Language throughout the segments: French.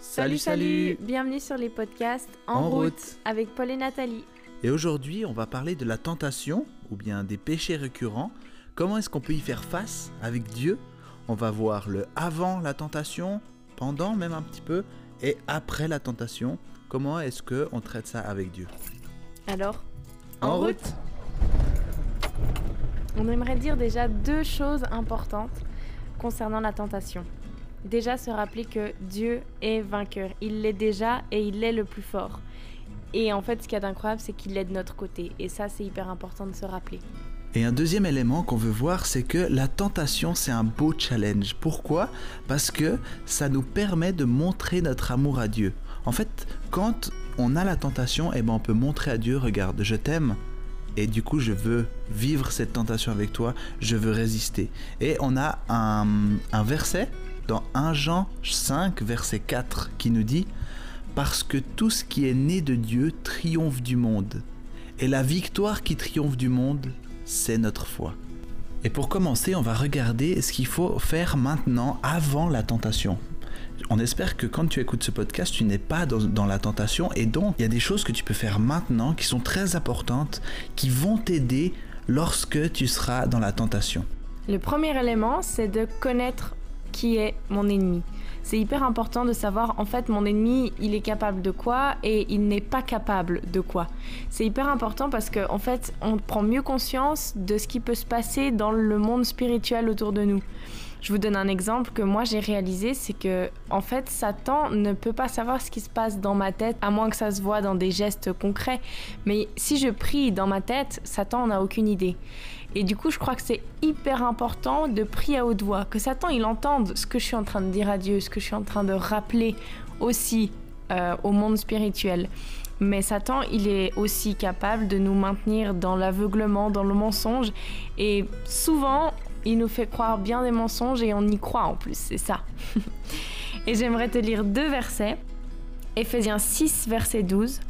Salut, salut Bienvenue sur les podcasts En, En route, route. avec Paul et Nathalie. Et aujourd'hui, on va parler de la tentation ou bien des péchés récurrents. Comment est-ce qu'on peut y faire face avec Dieu? On va voir le avant la tentation, pendant même un petit peu, et après la tentation. Comment est-ce que on traite ça avec Dieu? Alors, En route. on aimerait dire déjà deux choses importantes concernant la tentation. Déjà se rappeler que Dieu est vainqueur. Il l'est déjà et il est le plus fort. Et en fait, ce qu'il y a d'incroyable, c'est qu'il est de notre côté. Et ça, c'est hyper important de se rappeler. Et un deuxième élément qu'on veut voir, c'est que la tentation, c'est un beau challenge. Pourquoi? Parce que ça nous permet de montrer notre amour à Dieu. En fait, quand on a la tentation, eh ben, on peut montrer à Dieu, regarde, je t'aime. Et du coup, je veux vivre cette tentation avec toi, je veux résister. Et on a un, un verset dans 1 Jean 5, verset 4, qui nous dit Parce que tout ce qui est né de Dieu triomphe du monde. Et la victoire qui triomphe du monde, c'est notre foi. Et pour commencer, on va regarder ce qu'il faut faire maintenant avant la tentation. On espère que quand tu écoutes ce podcast, tu n'es pas dans, dans la tentation et donc il y a des choses que tu peux faire maintenant qui sont très importantes, qui vont t'aider lorsque tu seras dans la tentation. Le premier élément, c'est de connaître qui est mon ennemi. C'est hyper important de savoir en fait mon ennemi, il est capable de quoi et il n'est pas capable de quoi. C'est hyper important parce que en fait, on prend mieux conscience de ce qui peut se passer dans le monde spirituel autour de nous. Je vous donne un exemple que moi j'ai réalisé, c'est que en fait Satan ne peut pas savoir ce qui se passe dans ma tête à moins que ça se voit dans des gestes concrets. Mais si je prie dans ma tête, Satan n'a aucune idée. Et du coup, je crois que c'est hyper important de prier à haute voix, que Satan il entende ce que je suis en train de dire à Dieu, ce que je suis en train de rappeler aussi euh, au monde spirituel. Mais Satan, il est aussi capable de nous maintenir dans l'aveuglement, dans le mensonge. Et souvent, il nous fait croire bien des mensonges et on y croit en plus, c'est ça. et j'aimerais te lire deux versets. Éphésiens 6, verset 12.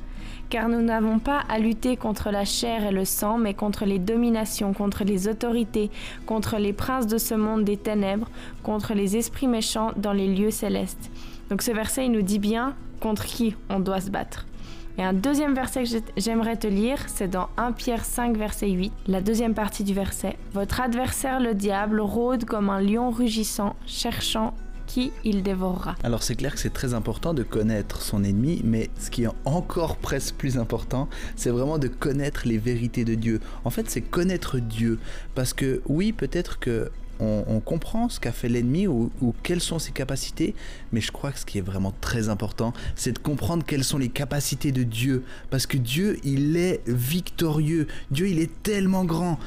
Car nous n'avons pas à lutter contre la chair et le sang, mais contre les dominations, contre les autorités, contre les princes de ce monde des ténèbres, contre les esprits méchants dans les lieux célestes. Donc ce verset, il nous dit bien contre qui on doit se battre. Et un deuxième verset que j'ai- j'aimerais te lire, c'est dans 1 Pierre 5, verset 8, la deuxième partie du verset. Votre adversaire, le diable, rôde comme un lion rugissant, cherchant qui il dévorera. Alors c'est clair que c'est très important de connaître son ennemi, mais ce qui est encore presque plus important, c'est vraiment de connaître les vérités de Dieu. En fait, c'est connaître Dieu. Parce que oui, peut-être que on, comprend ce qu'a fait l'ennemi ou, ou quelles sont ses capacités, mais je crois que ce qui est vraiment très important, c'est de comprendre quelles sont les capacités de Dieu. Parce que Dieu, il est victorieux. Dieu, il est tellement grand.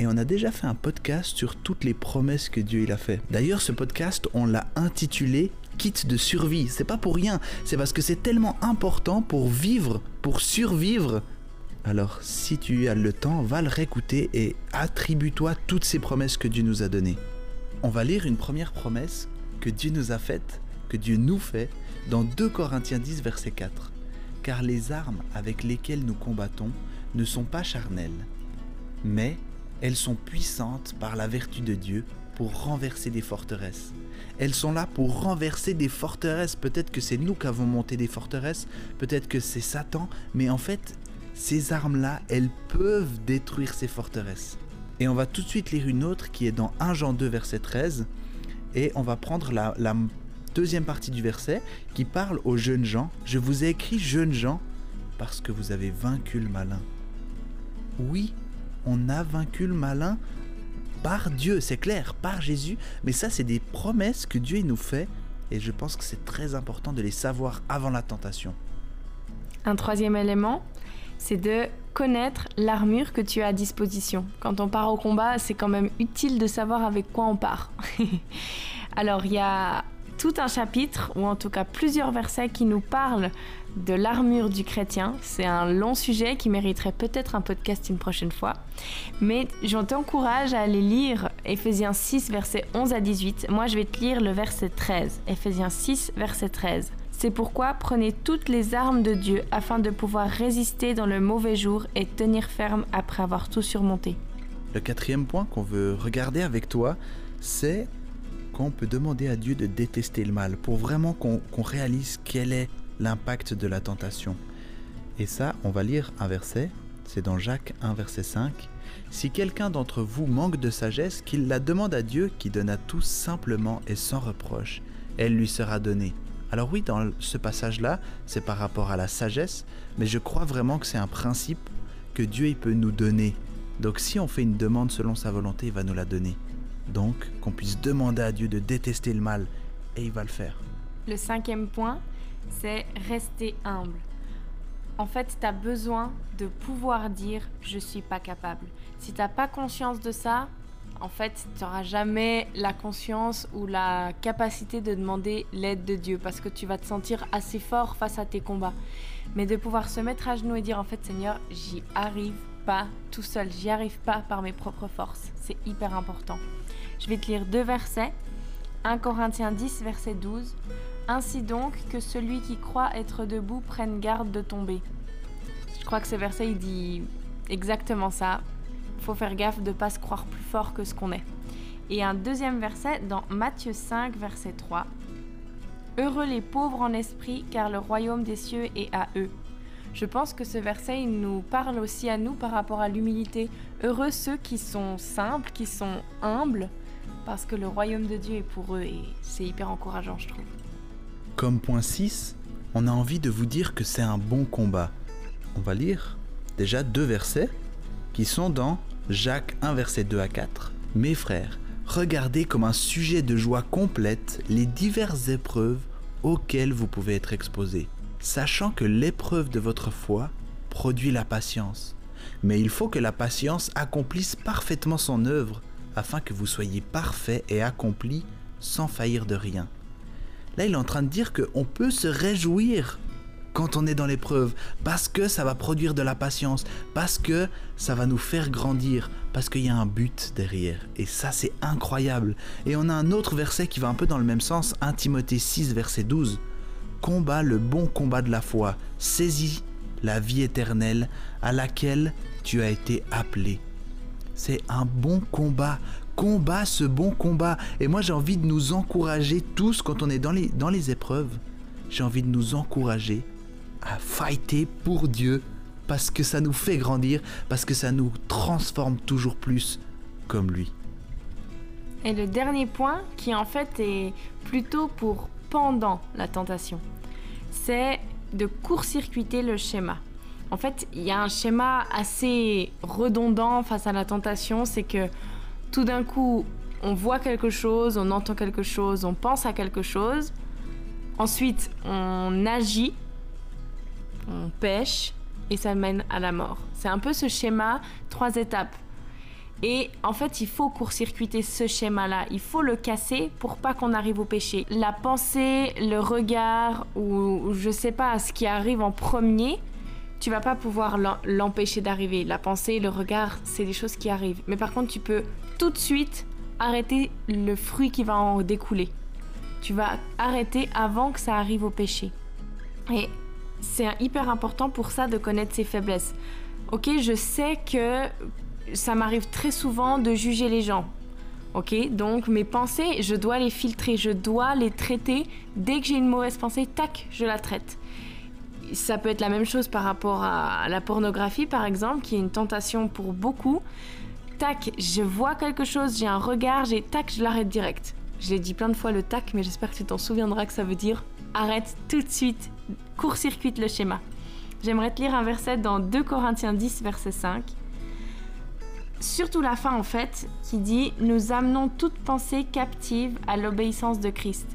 Et on a déjà fait un podcast sur toutes les promesses que Dieu il a fait. D'ailleurs, ce podcast, on l'a intitulé Kit de survie. C'est pas pour rien, c'est parce que c'est tellement important pour vivre, pour survivre. Alors, si tu as le temps, va le réécouter et attribue-toi toutes ces promesses que Dieu nous a données. On va lire une première promesse que Dieu nous a faite, que Dieu nous fait, dans 2 Corinthiens 10, verset 4. Car les armes avec lesquelles nous combattons ne sont pas charnelles, mais elles sont puissantes par la vertu de Dieu pour renverser des forteresses. Elles sont là pour renverser des forteresses. Peut-être que c'est nous qui avons monté des forteresses, peut-être que c'est Satan, mais en fait, ces armes-là, elles peuvent détruire ces forteresses. Et on va tout de suite lire une autre qui est dans 1 Jean 2, verset 13, et on va prendre la, la deuxième partie du verset qui parle aux jeunes gens. Je vous ai écrit jeunes gens parce que vous avez vaincu le malin. Oui, on a vaincu le malin par Dieu, c'est clair, par Jésus, mais ça c'est des promesses que Dieu nous fait et je pense que c'est très important de les savoir avant la tentation. Un troisième élément, c'est de connaître l'armure que tu as à disposition. Quand on part au combat, c'est quand même utile de savoir avec quoi on part. Alors, il y a tout un chapitre, ou en tout cas plusieurs versets qui nous parlent de l'armure du chrétien. C'est un long sujet qui mériterait peut-être un podcast une prochaine fois. Mais je t'encourage à aller lire Ephésiens 6, versets 11 à 18. Moi, je vais te lire le verset 13. Ephésiens 6, verset 13. C'est pourquoi prenez toutes les armes de Dieu afin de pouvoir résister dans le mauvais jour et tenir ferme après avoir tout surmonté. Le quatrième point qu'on veut regarder avec toi, c'est quand on peut demander à Dieu de détester le mal, pour vraiment qu'on réalise quel est l'impact de la tentation. Et ça, on va lire un verset, c'est dans Jacques 1, verset 5. Si quelqu'un d'entre vous manque de sagesse, qu'il la demande à Dieu qui donne à tous simplement et sans reproche, elle lui sera donnée. Alors oui, dans ce passage-là, c'est par rapport à la sagesse, mais je crois vraiment que c'est un principe que Dieu il peut nous donner. Donc si on fait une demande selon sa volonté, il va nous la donner. Donc qu'on puisse demander à Dieu de détester le mal, et il va le faire. Le cinquième point, c'est rester humble. En fait, tu as besoin de pouvoir dire je suis pas capable. Si tu n'as pas conscience de ça, en fait, tu n'auras jamais la conscience ou la capacité de demander l'aide de Dieu parce que tu vas te sentir assez fort face à tes combats. Mais de pouvoir se mettre à genoux et dire en fait Seigneur, j'y arrive pas tout seul, j'y arrive pas par mes propres forces. C'est hyper important. Je vais te lire deux versets. 1 Corinthiens 10, verset 12. Ainsi donc que celui qui croit être debout prenne garde de tomber. Je crois que ce verset il dit exactement ça faut faire gaffe de ne pas se croire plus fort que ce qu'on est. Et un deuxième verset dans Matthieu 5, verset 3. Heureux les pauvres en esprit, car le royaume des cieux est à eux. Je pense que ce verset, il nous parle aussi à nous par rapport à l'humilité. Heureux ceux qui sont simples, qui sont humbles, parce que le royaume de Dieu est pour eux et c'est hyper encourageant, je trouve. Comme point 6, on a envie de vous dire que c'est un bon combat. On va lire déjà deux versets qui sont dans Jacques 1 verset 2 à 4. Mes frères, regardez comme un sujet de joie complète les diverses épreuves auxquelles vous pouvez être exposés, sachant que l'épreuve de votre foi produit la patience. Mais il faut que la patience accomplisse parfaitement son œuvre, afin que vous soyez parfait et accompli sans faillir de rien. Là, il est en train de dire qu'on peut se réjouir quand on est dans l'épreuve, parce que ça va produire de la patience, parce que ça va nous faire grandir, parce qu'il y a un but derrière. Et ça, c'est incroyable. Et on a un autre verset qui va un peu dans le même sens, 1 Timothée 6, verset 12. Combat le bon combat de la foi, saisis la vie éternelle à laquelle tu as été appelé. C'est un bon combat. Combat ce bon combat. Et moi, j'ai envie de nous encourager tous quand on est dans les, dans les épreuves. J'ai envie de nous encourager à fighter pour Dieu parce que ça nous fait grandir, parce que ça nous transforme toujours plus comme lui. Et le dernier point, qui en fait est plutôt pour pendant la tentation, c'est de court-circuiter le schéma. En fait, il y a un schéma assez redondant face à la tentation, c'est que tout d'un coup, on voit quelque chose, on entend quelque chose, on pense à quelque chose, ensuite on agit on pêche et ça mène à la mort. C'est un peu ce schéma, trois étapes. Et en fait, il faut court-circuiter ce schéma-là. Il faut le casser pour pas qu'on arrive au péché. La pensée, le regard ou je sais pas ce qui arrive en premier, tu vas pas pouvoir l'empêcher d'arriver. La pensée, le regard, c'est des choses qui arrivent. Mais par contre, tu peux tout de suite arrêter le fruit qui va en découler. Tu vas arrêter avant que ça arrive au péché. Et c'est hyper important pour ça de connaître ses faiblesses. Ok, je sais que ça m'arrive très souvent de juger les gens. Ok, donc mes pensées, je dois les filtrer, je dois les traiter. Dès que j'ai une mauvaise pensée, tac, je la traite. Ça peut être la même chose par rapport à la pornographie, par exemple, qui est une tentation pour beaucoup. Tac, je vois quelque chose, j'ai un regard, j'ai tac, je l'arrête direct. Je l'ai dit plein de fois le tac, mais j'espère que tu t'en souviendras que ça veut dire arrête tout de suite, court-circuite le schéma. J'aimerais te lire un verset dans 2 Corinthiens 10, verset 5. Surtout la fin en fait, qui dit Nous amenons toute pensée captive à l'obéissance de Christ.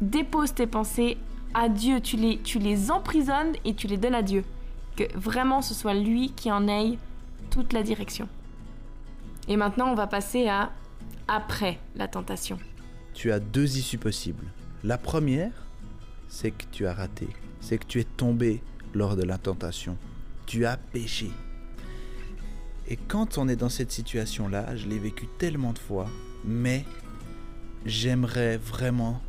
Dépose tes pensées à Dieu, tu les, tu les emprisonnes et tu les donnes à Dieu. Que vraiment ce soit lui qui en aille toute la direction. Et maintenant on va passer à après la tentation. Tu as deux issues possibles. La première, c'est que tu as raté, c'est que tu es tombé lors de la tentation. Tu as péché. Et quand on est dans cette situation-là, je l'ai vécu tellement de fois, mais j'aimerais vraiment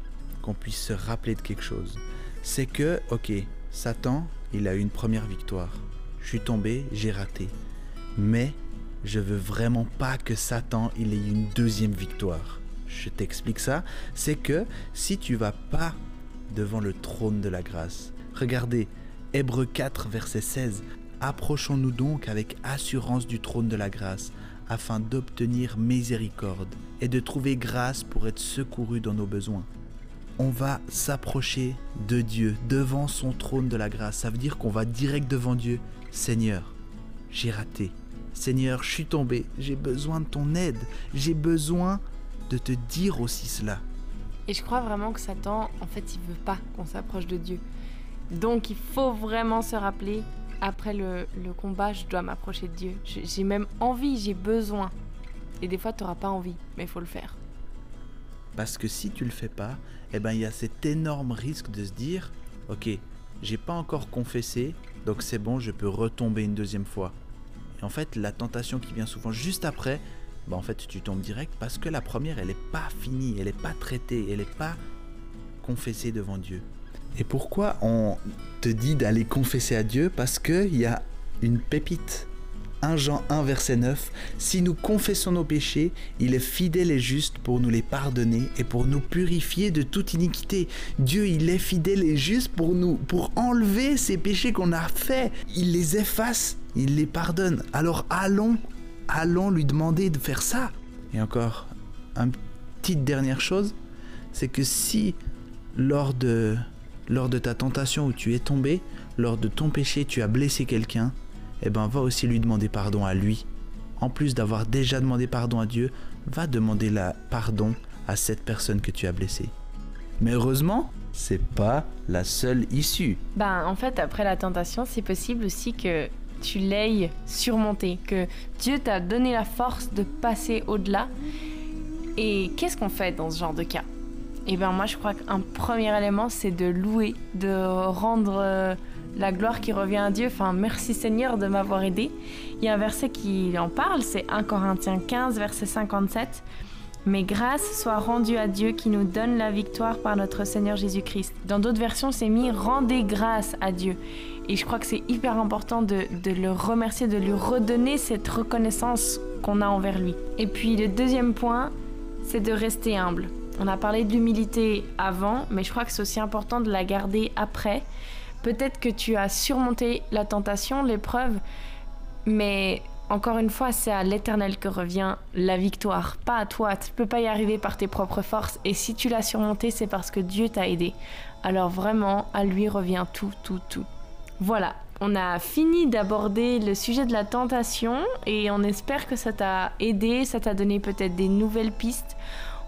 qu'on puisse se rappeler de quelque chose. C'est que, ok, Satan, il a eu une première victoire. Je suis tombé, j'ai raté. Mais je veux vraiment pas que Satan, il ait une deuxième victoire. je t'explique ça, c'est que si tu vas pas devant le trône de la grâce, regardez, Hébreu 4, verset 16, approchons-nous donc avec assurance du trône de la grâce, afin d'obtenir miséricorde et de trouver grâce pour être secouru dans nos besoins. On va s'approcher de Dieu devant son trône de la grâce. Ça veut dire qu'on va direct devant Dieu. Seigneur, j'ai raté. Seigneur, je suis tombé. J'ai besoin de ton aide. J'ai besoin de te dire aussi cela. Et je crois vraiment que Satan, en fait, il veut pas qu'on s'approche de Dieu. Donc il faut vraiment se rappeler, après le, combat, je dois m'approcher de Dieu. J'ai même envie, j'ai besoin. Et des fois, tu n'auras pas envie, mais il faut le faire. Parce que si tu le fais pas, eh ben il y a cet énorme risque de se dire, ok, j'ai pas encore confessé, donc c'est bon, je peux retomber une deuxième fois. Et en fait, la tentation qui vient souvent juste après, bah en fait, tu tombes direct parce que la première, elle n'est pas finie, elle n'est pas traitée, elle n'est pas confessée devant Dieu. Et pourquoi on te dit d'aller confesser à Dieu? Parce qu'il y a une pépite. 1 Jean 1 verset 9, Si nous confessons nos péchés, il est fidèle et juste pour nous les pardonner et pour nous purifier de toute iniquité. Dieu, il est fidèle et juste pour nous, pour enlever ces péchés qu'on a faits. Il les efface, il les pardonne. Alors allons, allons lui demander de faire ça. Et encore, une petite dernière chose, c'est que si lors de lors de ta tentation où tu es tombé, lors de ton péché tu as blessé quelqu'un, eh ben va aussi lui demander pardon à lui. En plus d'avoir déjà demandé pardon à Dieu, va demander la pardon à cette personne que tu as blessée. Mais heureusement, c'est pas la seule issue. Ben en fait après la tentation, c'est possible aussi que tu l'aies surmonté, que Dieu t'a donné la force de passer au-delà. Et qu'est-ce qu'on fait dans ce genre de cas? Eh bien moi je crois qu'un premier élément c'est de louer, de rendre euh, la gloire qui revient à Dieu. Enfin merci Seigneur de m'avoir aidé. Il y a un verset qui en parle, c'est 1 Corinthiens 15 verset 57. Mais grâce soit rendue à Dieu qui nous donne la victoire par notre Seigneur Jésus-Christ. Dans d'autres versions, c'est mis rendez grâce à Dieu. Et je crois que c'est hyper important de, le remercier, de lui redonner cette reconnaissance qu'on a envers lui. Et puis le deuxième point, c'est de rester humble. On a parlé de l'humilité avant, mais je crois que c'est aussi important de la garder après. Peut-être que tu as surmonté la tentation, l'épreuve, mais encore une fois, c'est à l'Éternel que revient la victoire, pas à toi. Tu ne peux pas y arriver par tes propres forces. Et si tu l'as surmonté, c'est parce que Dieu t'a aidé. Alors vraiment, à lui revient tout, tout, tout. Voilà, on a fini d'aborder le sujet de la tentation et on espère que ça t'a aidé, ça t'a donné peut-être des nouvelles pistes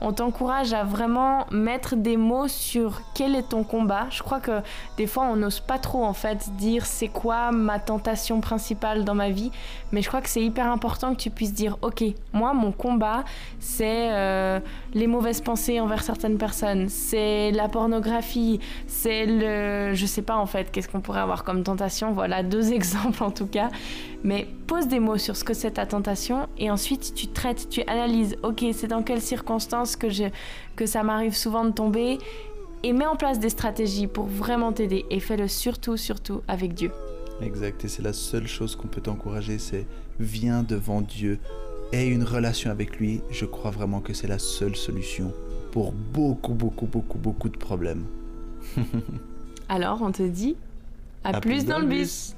on t'encourage à vraiment mettre des mots sur quel est ton combat. Je crois que des fois on n'ose pas trop en fait dire c'est quoi ma tentation principale dans ma vie, mais je crois que c'est hyper important que tu puisses dire ok, moi mon combat c'est euh, les mauvaises pensées envers certaines personnes, c'est la pornographie, c'est le je sais pas en fait qu'est-ce qu'on pourrait avoir comme tentation. Voilà deux exemples en tout cas, mais pose des mots sur ce que c'est ta tentation et ensuite tu traites, tu analyses ok c'est dans quelles circonstances que, je, que ça m'arrive souvent de tomber. Et mets en place des stratégies pour vraiment t'aider. Et fais-le surtout, surtout avec Dieu. Exact. Et c'est la seule chose qu'on peut t'encourager, c'est viens devant Dieu. Aie une relation avec lui. Je crois vraiment que c'est la seule solution pour beaucoup, beaucoup, beaucoup, beaucoup de problèmes. Alors, on te dit à, plus, dans, le bus.